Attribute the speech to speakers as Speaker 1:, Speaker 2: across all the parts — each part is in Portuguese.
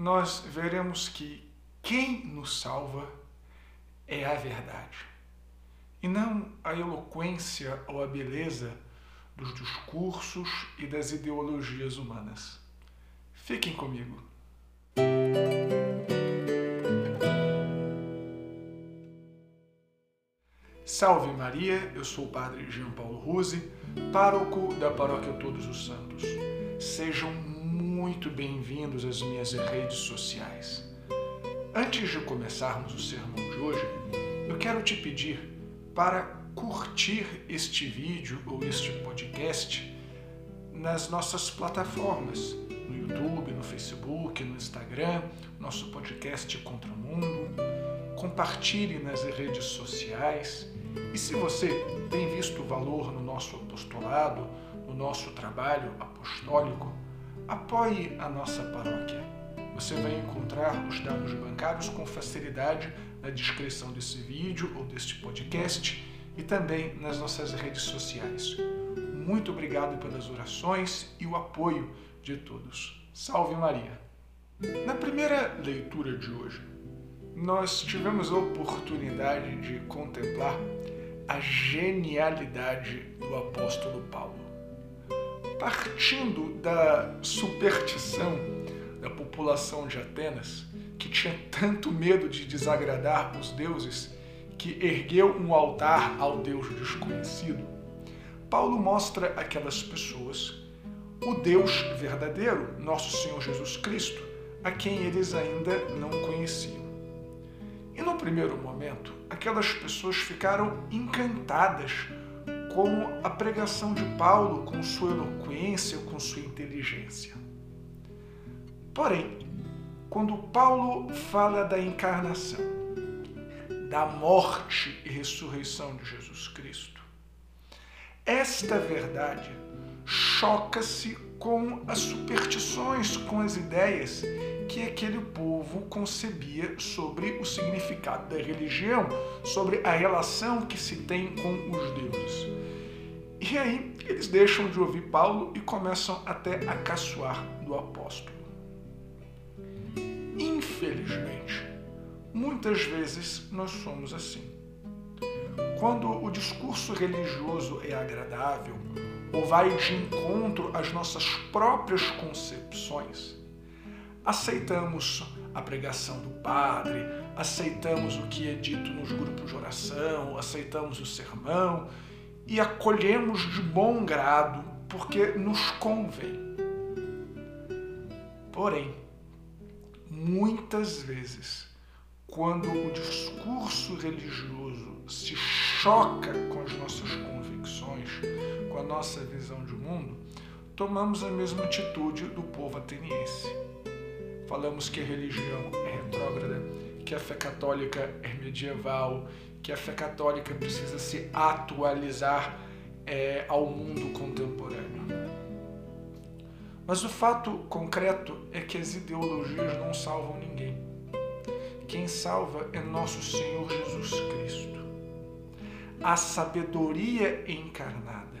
Speaker 1: nós veremos que quem nos salva é a verdade, e não a eloquência ou a beleza dos discursos e das ideologias humanas. Fiquem comigo. Salve Maria, eu sou o Padre Jean Paulo Ruse, pároco da Paróquia Todos os Santos. Sejam muito bem-vindos às minhas redes sociais. Antes de começarmos o sermão de hoje, eu quero te pedir para curtir este vídeo ou este podcast nas nossas plataformas, no YouTube, no Facebook, no Instagram, nosso podcast Contra o Mundo. Compartilhe nas redes sociais e se você tem visto valor no nosso apostolado, no nosso trabalho apostólico, apoie a nossa paróquia. Você vai encontrar os dados bancários com facilidade na descrição desse vídeo ou deste podcast e também nas nossas redes sociais. Muito obrigado pelas orações e o apoio de todos. Salve Maria! Na primeira leitura de hoje, nós tivemos a oportunidade de contemplar a genialidade do apóstolo Paulo. Partindo da superstição da população de Atenas, que tinha tanto medo de desagradar os deuses, que ergueu um altar ao Deus desconhecido, Paulo mostra àquelas pessoas o Deus verdadeiro, nosso Senhor Jesus Cristo, a quem eles ainda não conheciam. E no primeiro momento, aquelas pessoas ficaram encantadas com a pregação de Paulo, com sua eloquência, com sua inteligência. Porém, quando Paulo fala da encarnação, da morte e ressurreição de Jesus Cristo, esta verdade choca-se com as superstições, com as ideias que aquele povo concebia sobre o significado da religião, sobre a relação que se tem com os deuses. E aí eles deixam de ouvir Paulo e começam até a caçoar do apóstolo. Infelizmente, muitas vezes nós somos assim. Quando o discurso religioso é agradável ou vai de encontro às nossas próprias concepções, aceitamos a pregação do padre, aceitamos o que é dito nos grupos de oração, aceitamos o sermão e acolhemos de bom grado porque nos convém. Porém, muitas vezes, quando o discurso religioso se choca com as nossas convicções, com a nossa visão de mundo, tomamos a mesma atitude do povo ateniense falamos que a religião é retrógrada, que a fé católica é medieval, que a fé católica precisa se atualizar é, ao mundo contemporâneo. Mas o fato concreto é que as ideologias não salvam ninguém. Quem salva é nosso Senhor Jesus Cristo. A sabedoria encarnada.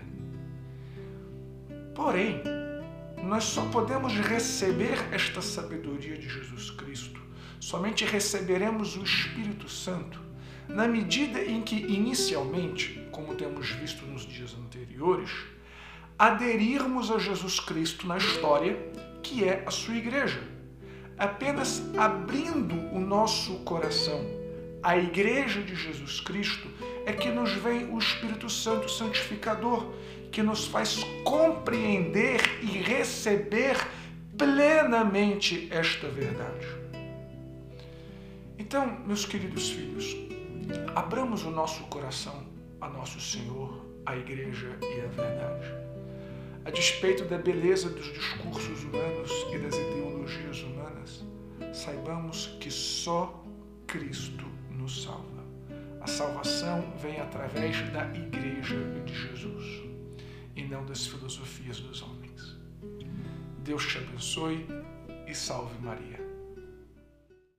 Speaker 1: Porém, nós só podemos receber esta sabedoria de Jesus Cristo. Somente receberemos o Espírito Santo na medida em que, inicialmente, como temos visto nos dias anteriores, aderirmos a Jesus Cristo na história, que é a sua igreja. Apenas abrindo o nosso coração à igreja de Jesus Cristo é que nos vem o Espírito Santo santificador que nos faz compreender e receber plenamente esta verdade. Então, meus queridos filhos, abramos o nosso coração a nosso Senhor, a Igreja e a verdade. A despeito da beleza dos discursos humanos e das ideologias humanas, saibamos que só Cristo nos salva. A salvação vem através da Igreja de Jesus e não das filosofias dos homens. Deus te abençoe e salve Maria.